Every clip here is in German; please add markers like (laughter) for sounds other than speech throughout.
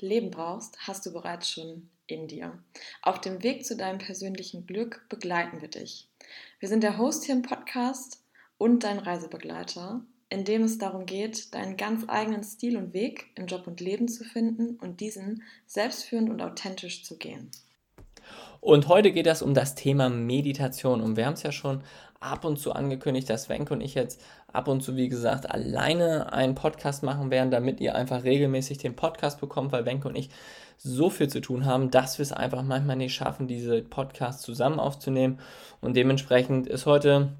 Leben brauchst, hast du bereits schon in dir. Auf dem Weg zu deinem persönlichen Glück begleiten wir dich. Wir sind der Host hier im Podcast und dein Reisebegleiter, in dem es darum geht, deinen ganz eigenen Stil und Weg im Job und Leben zu finden und diesen selbstführend und authentisch zu gehen. Und heute geht es um das Thema Meditation. Und wir haben es ja schon ab und zu angekündigt, dass Wenke und ich jetzt ab und zu, wie gesagt, alleine einen Podcast machen werden, damit ihr einfach regelmäßig den Podcast bekommt, weil Wenke und ich so viel zu tun haben, dass wir es einfach manchmal nicht schaffen, diese Podcasts zusammen aufzunehmen. Und dementsprechend ist heute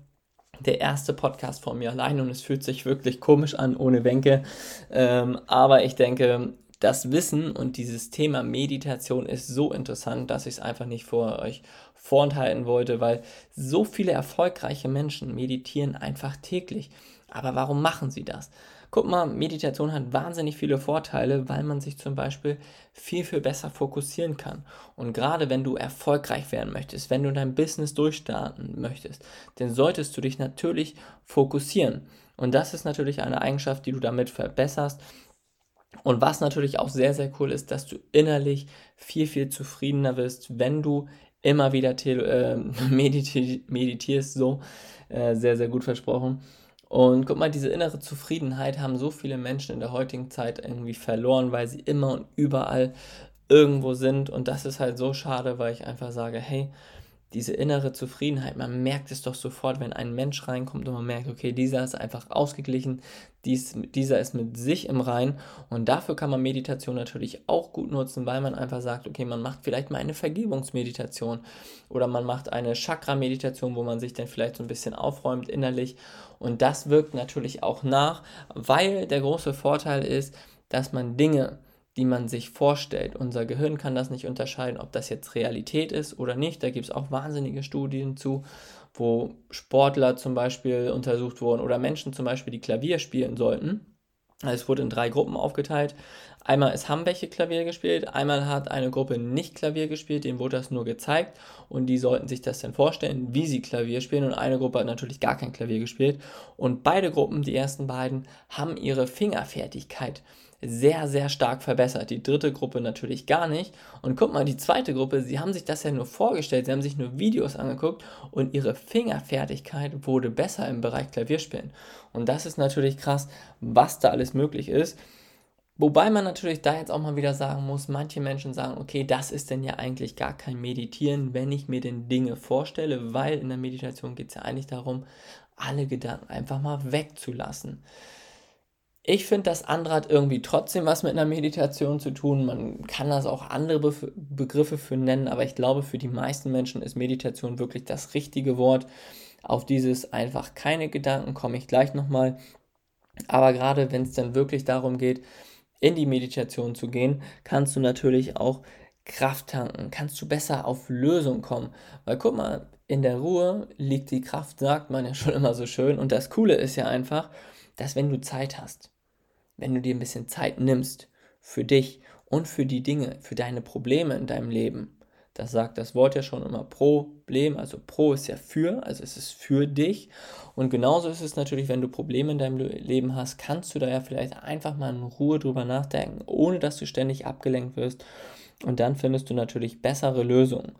der erste Podcast von mir allein und es fühlt sich wirklich komisch an ohne Wenke. Ähm, aber ich denke, das Wissen und dieses Thema Meditation ist so interessant, dass ich es einfach nicht vor euch vorenthalten wollte, weil so viele erfolgreiche Menschen meditieren einfach täglich. Aber warum machen sie das? Guck mal, Meditation hat wahnsinnig viele Vorteile, weil man sich zum Beispiel viel, viel besser fokussieren kann. Und gerade wenn du erfolgreich werden möchtest, wenn du dein Business durchstarten möchtest, dann solltest du dich natürlich fokussieren. Und das ist natürlich eine Eigenschaft, die du damit verbesserst. Und was natürlich auch sehr, sehr cool ist, dass du innerlich viel, viel zufriedener wirst, wenn du immer wieder äh, (laughs) mediti meditierst, so äh, sehr, sehr gut versprochen. Und guck mal, diese innere Zufriedenheit haben so viele Menschen in der heutigen Zeit irgendwie verloren, weil sie immer und überall irgendwo sind. Und das ist halt so schade, weil ich einfach sage, hey, diese innere Zufriedenheit, man merkt es doch sofort, wenn ein Mensch reinkommt und man merkt, okay, dieser ist einfach ausgeglichen, dies, dieser ist mit sich im Rein und dafür kann man Meditation natürlich auch gut nutzen, weil man einfach sagt, okay, man macht vielleicht mal eine Vergebungsmeditation oder man macht eine Chakra-Meditation, wo man sich dann vielleicht so ein bisschen aufräumt innerlich und das wirkt natürlich auch nach, weil der große Vorteil ist, dass man Dinge die man sich vorstellt. Unser Gehirn kann das nicht unterscheiden, ob das jetzt Realität ist oder nicht. Da gibt es auch wahnsinnige Studien zu, wo Sportler zum Beispiel untersucht wurden oder Menschen zum Beispiel, die Klavier spielen sollten. Es wurde in drei Gruppen aufgeteilt. Einmal ist haben welche Klavier gespielt, einmal hat eine Gruppe nicht Klavier gespielt, denen wurde das nur gezeigt und die sollten sich das dann vorstellen, wie sie Klavier spielen und eine Gruppe hat natürlich gar kein Klavier gespielt und beide Gruppen, die ersten beiden, haben ihre Fingerfertigkeit sehr, sehr stark verbessert. Die dritte Gruppe natürlich gar nicht. Und guck mal, die zweite Gruppe, sie haben sich das ja nur vorgestellt, sie haben sich nur Videos angeguckt und ihre Fingerfertigkeit wurde besser im Bereich Klavierspielen. Und das ist natürlich krass, was da alles möglich ist. Wobei man natürlich da jetzt auch mal wieder sagen muss, manche Menschen sagen, okay, das ist denn ja eigentlich gar kein Meditieren, wenn ich mir denn Dinge vorstelle, weil in der Meditation geht es ja eigentlich darum, alle Gedanken einfach mal wegzulassen. Ich finde, das andere hat irgendwie trotzdem was mit einer Meditation zu tun. Man kann das auch andere Be Begriffe für nennen, aber ich glaube, für die meisten Menschen ist Meditation wirklich das richtige Wort. Auf dieses einfach keine Gedanken komme ich gleich nochmal. Aber gerade wenn es dann wirklich darum geht, in die Meditation zu gehen, kannst du natürlich auch Kraft tanken, kannst du besser auf Lösung kommen. Weil guck mal, in der Ruhe liegt die Kraft, sagt man ja schon immer so schön. Und das Coole ist ja einfach, dass wenn du Zeit hast, wenn du dir ein bisschen Zeit nimmst für dich und für die Dinge, für deine Probleme in deinem Leben. Das sagt das Wort ja schon immer Problem, also Pro ist ja für, also es ist für dich. Und genauso ist es natürlich, wenn du Probleme in deinem Leben hast, kannst du da ja vielleicht einfach mal in Ruhe drüber nachdenken, ohne dass du ständig abgelenkt wirst. Und dann findest du natürlich bessere Lösungen.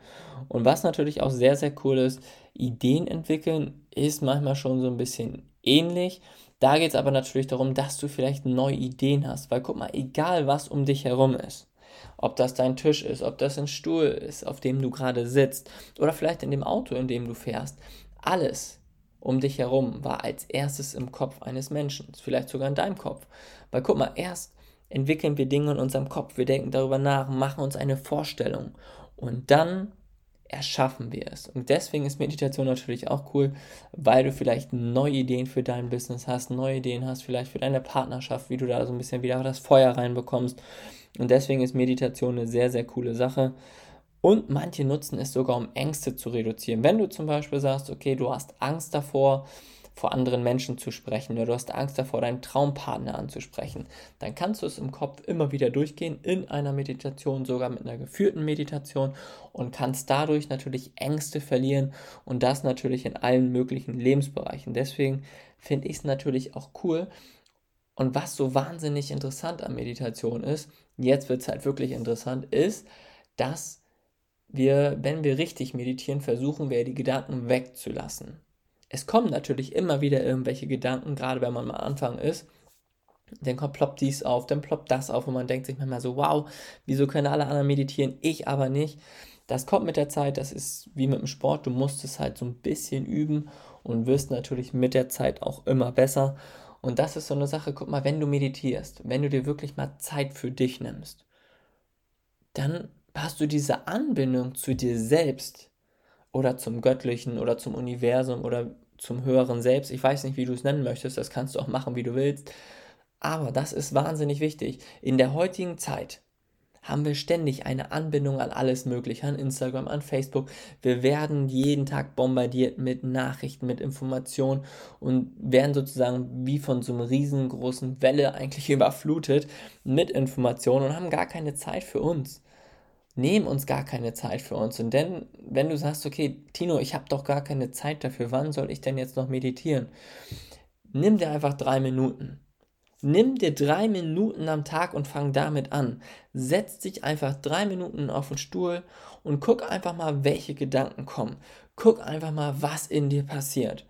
Und was natürlich auch sehr, sehr cool ist, Ideen entwickeln ist manchmal schon so ein bisschen ähnlich. Da geht es aber natürlich darum, dass du vielleicht neue Ideen hast, weil guck mal, egal was um dich herum ist, ob das dein Tisch ist, ob das ein Stuhl ist, auf dem du gerade sitzt oder vielleicht in dem Auto, in dem du fährst, alles um dich herum war als erstes im Kopf eines Menschen, vielleicht sogar in deinem Kopf. Weil guck mal, erst entwickeln wir Dinge in unserem Kopf, wir denken darüber nach, machen uns eine Vorstellung und dann erschaffen wir es. Und deswegen ist Meditation natürlich auch cool, weil du vielleicht neue Ideen für dein Business hast, neue Ideen hast, vielleicht für deine Partnerschaft, wie du da so ein bisschen wieder das Feuer reinbekommst. Und deswegen ist Meditation eine sehr, sehr coole Sache. Und manche nutzen es sogar, um Ängste zu reduzieren. Wenn du zum Beispiel sagst, okay, du hast Angst davor, vor anderen Menschen zu sprechen oder du hast Angst davor, deinen Traumpartner anzusprechen, dann kannst du es im Kopf immer wieder durchgehen in einer Meditation, sogar mit einer geführten Meditation und kannst dadurch natürlich Ängste verlieren und das natürlich in allen möglichen Lebensbereichen. Deswegen finde ich es natürlich auch cool. Und was so wahnsinnig interessant an Meditation ist, jetzt wird es halt wirklich interessant, ist, dass wir, wenn wir richtig meditieren, versuchen wir die Gedanken wegzulassen es kommen natürlich immer wieder irgendwelche Gedanken, gerade wenn man am Anfang ist. Dann kommt, ploppt dies auf, dann ploppt das auf und man denkt sich manchmal so, wow, wieso können alle anderen meditieren, ich aber nicht. Das kommt mit der Zeit, das ist wie mit dem Sport, du musst es halt so ein bisschen üben und wirst natürlich mit der Zeit auch immer besser. Und das ist so eine Sache, guck mal, wenn du meditierst, wenn du dir wirklich mal Zeit für dich nimmst, dann hast du diese Anbindung zu dir selbst oder zum Göttlichen oder zum Universum oder zum höheren Selbst. Ich weiß nicht, wie du es nennen möchtest, das kannst du auch machen, wie du willst. Aber das ist wahnsinnig wichtig. In der heutigen Zeit haben wir ständig eine Anbindung an alles Mögliche, an Instagram, an Facebook. Wir werden jeden Tag bombardiert mit Nachrichten, mit Informationen und werden sozusagen wie von so einer riesengroßen Welle eigentlich (laughs) überflutet mit Informationen und haben gar keine Zeit für uns nehmen uns gar keine Zeit für uns. Und denn, wenn du sagst, okay, Tino, ich habe doch gar keine Zeit dafür, wann soll ich denn jetzt noch meditieren? Nimm dir einfach drei Minuten. Nimm dir drei Minuten am Tag und fang damit an. Setz dich einfach drei Minuten auf den Stuhl und guck einfach mal, welche Gedanken kommen. Guck einfach mal, was in dir passiert.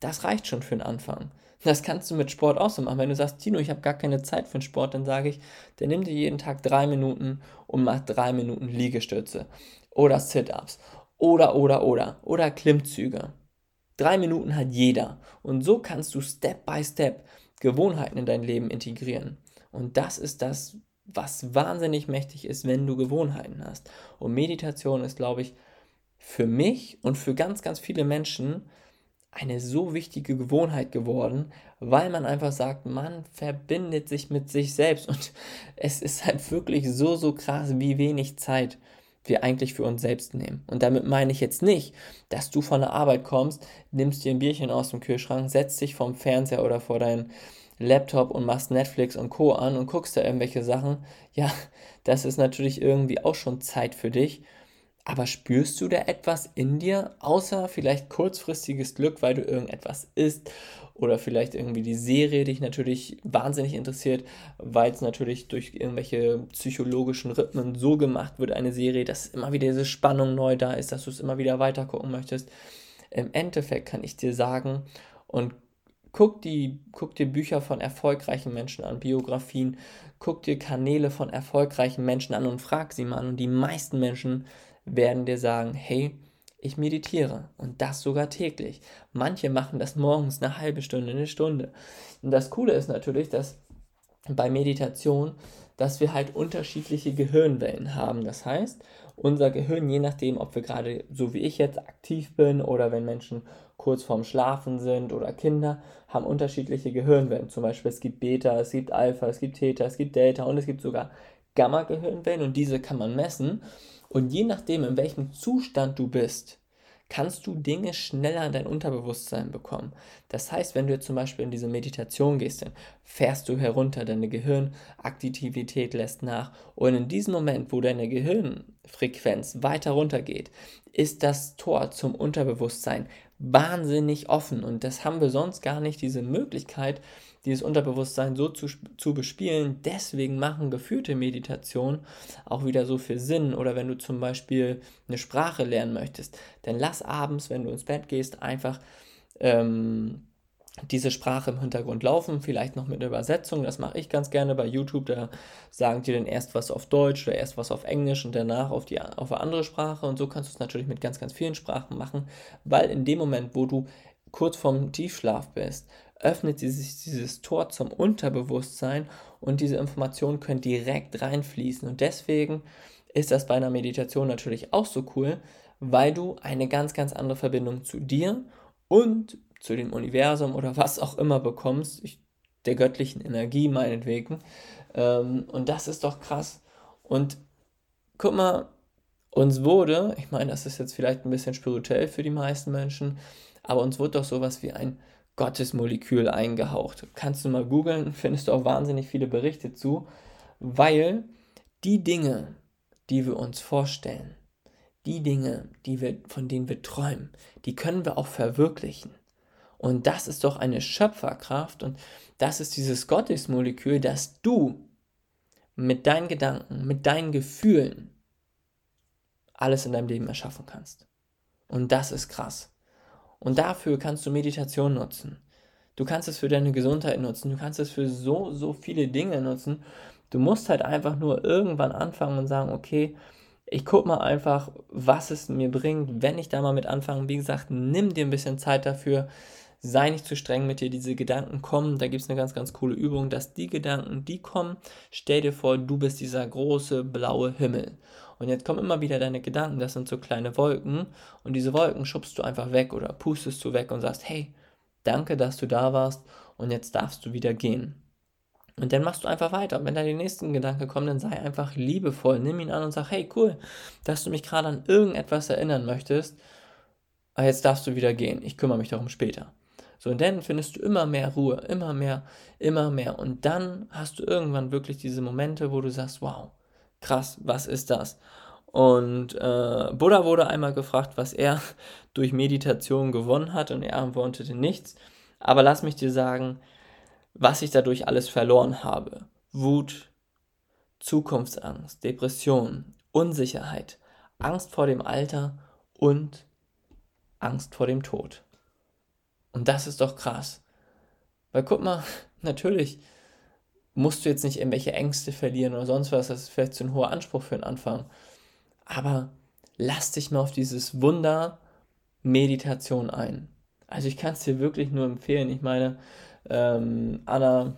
Das reicht schon für den Anfang. Das kannst du mit Sport auch so machen. Wenn du sagst, Tino, ich habe gar keine Zeit für den Sport, dann sage ich, dann nimm dir jeden Tag drei Minuten und mach drei Minuten Liegestütze oder Sit-Ups oder, oder, oder, oder Klimmzüge. Drei Minuten hat jeder. Und so kannst du Step by Step Gewohnheiten in dein Leben integrieren. Und das ist das, was wahnsinnig mächtig ist, wenn du Gewohnheiten hast. Und Meditation ist, glaube ich, für mich und für ganz, ganz viele Menschen eine so wichtige Gewohnheit geworden, weil man einfach sagt, man verbindet sich mit sich selbst und (laughs) es ist halt wirklich so, so krass, wie wenig Zeit wir eigentlich für uns selbst nehmen. Und damit meine ich jetzt nicht, dass du von der Arbeit kommst, nimmst dir ein Bierchen aus dem Kühlschrank, setzt dich vorm Fernseher oder vor deinen Laptop und machst Netflix und Co. an und guckst da irgendwelche Sachen. Ja, (laughs) das ist natürlich irgendwie auch schon Zeit für dich. Aber spürst du da etwas in dir, außer vielleicht kurzfristiges Glück, weil du irgendetwas isst oder vielleicht irgendwie die Serie dich natürlich wahnsinnig interessiert, weil es natürlich durch irgendwelche psychologischen Rhythmen so gemacht wird, eine Serie, dass immer wieder diese Spannung neu da ist, dass du es immer wieder weiter gucken möchtest. Im Endeffekt kann ich dir sagen, und guck, die, guck dir Bücher von erfolgreichen Menschen an, Biografien, guck dir Kanäle von erfolgreichen Menschen an und frag sie mal. Und die meisten Menschen werden dir sagen, hey, ich meditiere und das sogar täglich. Manche machen das morgens eine halbe Stunde, eine Stunde. Und das Coole ist natürlich, dass bei Meditation, dass wir halt unterschiedliche Gehirnwellen haben. Das heißt, unser Gehirn, je nachdem, ob wir gerade so wie ich jetzt aktiv bin oder wenn Menschen kurz vorm Schlafen sind oder Kinder, haben unterschiedliche Gehirnwellen. Zum Beispiel es gibt Beta, es gibt Alpha, es gibt Theta, es gibt Delta und es gibt sogar Gamma-Gehirnwellen und diese kann man messen. Und je nachdem, in welchem Zustand du bist, kannst du Dinge schneller in dein Unterbewusstsein bekommen. Das heißt, wenn du jetzt zum Beispiel in diese Meditation gehst, dann fährst du herunter, deine Gehirnaktivität lässt nach. Und in diesem Moment, wo deine Gehirnfrequenz weiter runter geht, ist das Tor zum Unterbewusstsein wahnsinnig offen. Und das haben wir sonst gar nicht, diese Möglichkeit, dieses Unterbewusstsein so zu, zu bespielen. Deswegen machen geführte Meditationen auch wieder so viel Sinn. Oder wenn du zum Beispiel eine Sprache lernen möchtest, dann lass abends, wenn du ins Bett gehst, einfach ähm, diese Sprache im Hintergrund laufen, vielleicht noch mit Übersetzung. Das mache ich ganz gerne bei YouTube. Da sagen die dann erst was auf Deutsch oder erst was auf Englisch und danach auf, die, auf eine andere Sprache. Und so kannst du es natürlich mit ganz, ganz vielen Sprachen machen, weil in dem Moment, wo du kurz vorm Tiefschlaf bist, öffnet sich dieses Tor zum Unterbewusstsein und diese Informationen können direkt reinfließen. Und deswegen ist das bei einer Meditation natürlich auch so cool, weil du eine ganz, ganz andere Verbindung zu dir und zu dem Universum oder was auch immer bekommst, ich, der göttlichen Energie meinetwegen, Ähm, und das ist doch krass. Und guck mal, uns wurde, ich meine, das ist jetzt vielleicht ein bisschen spirituell für die meisten Menschen, aber uns wurde doch sowas wie ein Gottesmolekül eingehaucht. Kannst du mal googeln, findest du auch wahnsinnig viele Berichte zu, weil die Dinge, die wir uns vorstellen, die Dinge, die wir, von denen wir träumen, die können wir auch verwirklichen. Und das ist doch eine Schöpferkraft und das ist dieses Gottesmolekül, das du mit deinen Gedanken, mit deinen Gefühlen alles in deinem Leben erschaffen kannst. Und das ist krass. Und dafür kannst du Meditation nutzen. Du kannst es für deine Gesundheit nutzen. Du kannst es für so, so viele Dinge nutzen. Du musst halt einfach nur irgendwann anfangen und sagen, okay, ich guck mal einfach, was es mir bringt, wenn ich da mal mit anfange. Wie gesagt, nimm dir ein bisschen Zeit dafür. Sei nicht zu streng mit dir, diese Gedanken kommen. Da gibt es eine ganz, ganz coole Übung, dass die Gedanken, die kommen, stell dir vor, du bist dieser große blaue Himmel. Und jetzt kommen immer wieder deine Gedanken, das sind so kleine Wolken. Und diese Wolken schubst du einfach weg oder pustest du weg und sagst, hey, danke, dass du da warst und jetzt darfst du wieder gehen. Und dann machst du einfach weiter. wenn da die nächsten Gedanken kommen, dann sei einfach liebevoll. Nimm ihn an und sag, hey, cool, dass du mich gerade an irgendetwas erinnern möchtest. Aber jetzt darfst du wieder gehen. Ich kümmere mich darum später. So, und dann findest du immer mehr Ruhe, immer mehr, immer mehr. Und dann hast du irgendwann wirklich diese Momente, wo du sagst, wow, krass, was ist das? Und äh, Buddha wurde einmal gefragt, was er (laughs) durch Meditation gewonnen hat, und er antwortete nichts. Aber lass mich dir sagen, was ich dadurch alles verloren habe. Wut, Zukunftsangst, Depression, Unsicherheit, Angst vor dem Alter und Angst vor dem Tod. Und das ist doch krass. Weil guck mal, (laughs) natürlich musst du jetzt nicht irgendwelche Ängste verlieren oder sonst was, das ist vielleicht zu ein hoher Anspruch für den Anfang. Aber lass dich mal auf dieses Wunder Meditation ein. Also ich kann es dir wirklich nur empfehlen. Ich meine, ähm, Anna,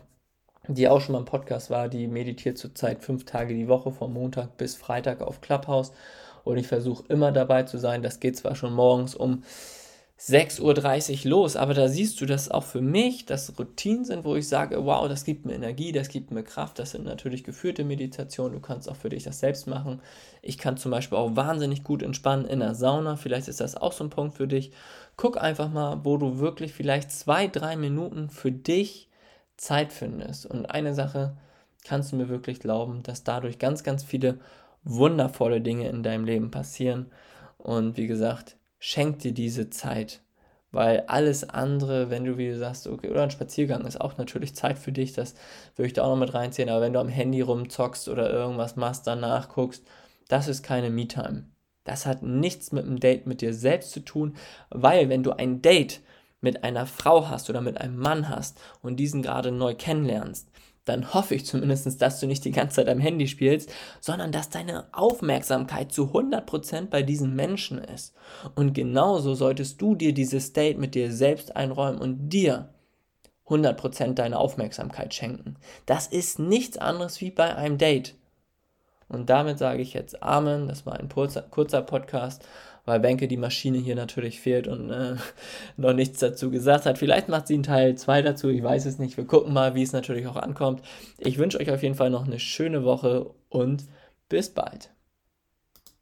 die auch schon mal im Podcast war, die meditiert zurzeit fünf Tage die Woche, von Montag bis Freitag auf Clubhouse. Und ich versuche immer dabei zu sein. Das geht zwar schon morgens um 6.30 Uhr los, aber da siehst du, dass auch für mich das Routinen sind, wo ich sage, wow, das gibt mir Energie, das gibt mir Kraft, das sind natürlich geführte Meditationen, du kannst auch für dich das selbst machen. Ich kann zum Beispiel auch wahnsinnig gut entspannen in der Sauna, vielleicht ist das auch so ein Punkt für dich. Guck einfach mal, wo du wirklich vielleicht zwei, drei Minuten für dich Zeit findest. Und eine Sache kannst du mir wirklich glauben, dass dadurch ganz, ganz viele wundervolle Dinge in deinem Leben passieren. Und wie gesagt, schenk dir diese Zeit. Weil alles andere, wenn du, wie du sagst, okay, oder ein Spaziergang ist auch natürlich Zeit für dich, das würde ich da auch noch mit reinziehen, aber wenn du am Handy rumzockst oder irgendwas machst, danach guckst, das ist keine Me-Time. Das hat nichts mit einem Date mit dir selbst zu tun, weil wenn du ein Date mit einer Frau hast oder mit einem Mann hast und diesen gerade neu kennenlernst, dann hoffe ich zumindest, dass du nicht die ganze Zeit am Handy spielst, sondern dass deine Aufmerksamkeit zu 100% bei diesem Menschen ist. Und genauso solltest du dir dieses Date mit dir selbst einräumen und dir 100% deine Aufmerksamkeit schenken. Das ist nichts anderes wie bei einem Date. Und damit sage ich jetzt Amen. Das war ein kurzer Podcast weil Benke die Maschine hier natürlich fehlt und äh, (laughs) noch nichts dazu gesagt hat. Vielleicht macht sie einen Teil 2 dazu, ich weiß es nicht. Wir gucken mal, wie es natürlich auch ankommt. Ich wünsche euch auf jeden Fall noch eine schöne Woche und bis bald.